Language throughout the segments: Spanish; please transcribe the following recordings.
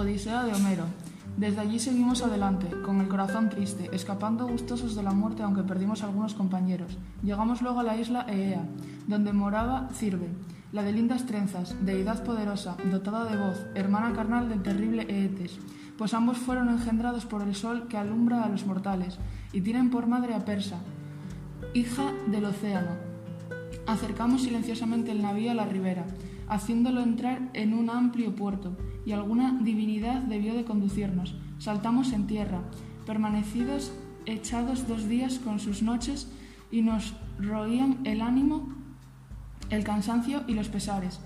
Odisea de Homero. Desde allí seguimos adelante, con el corazón triste, escapando gustosos de la muerte aunque perdimos algunos compañeros. Llegamos luego a la isla Eea, donde moraba Cirbe, la de lindas trenzas, deidad poderosa, dotada de voz, hermana carnal del terrible Eetes, pues ambos fueron engendrados por el sol que alumbra a los mortales, y tienen por madre a Persa, hija del océano. Acercamos silenciosamente el navío a la ribera, haciéndolo entrar en un amplio puerto, y alguna divinidad debió de conducirnos. Saltamos en tierra, permanecidos echados dos días con sus noches, y nos roían el ánimo, el cansancio y los pesares,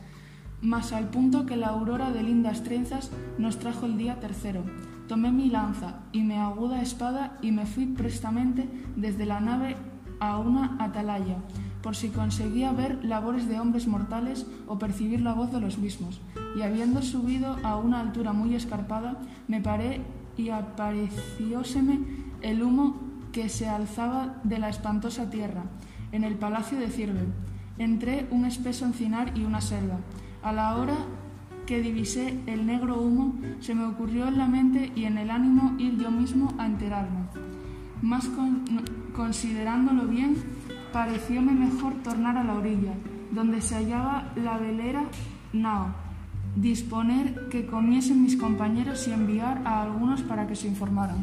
mas al punto que la aurora de lindas trenzas nos trajo el día tercero. Tomé mi lanza y mi aguda espada y me fui prestamente desde la nave a una atalaya, por si conseguía ver labores de hombres mortales o percibir la voz de los mismos. Y habiendo subido a una altura muy escarpada, me paré y aparecióseme el humo que se alzaba de la espantosa tierra, en el palacio de Cirbe. Entré un espeso encinar y una selva. A la hora que divisé el negro humo, se me ocurrió en la mente y en el ánimo ir yo mismo a enterarme. Más con, considerándolo bien, parecióme mejor tornar a la orilla, donde se hallaba la velera Nao, disponer que comiesen mis compañeros y enviar a algunos para que se informaran.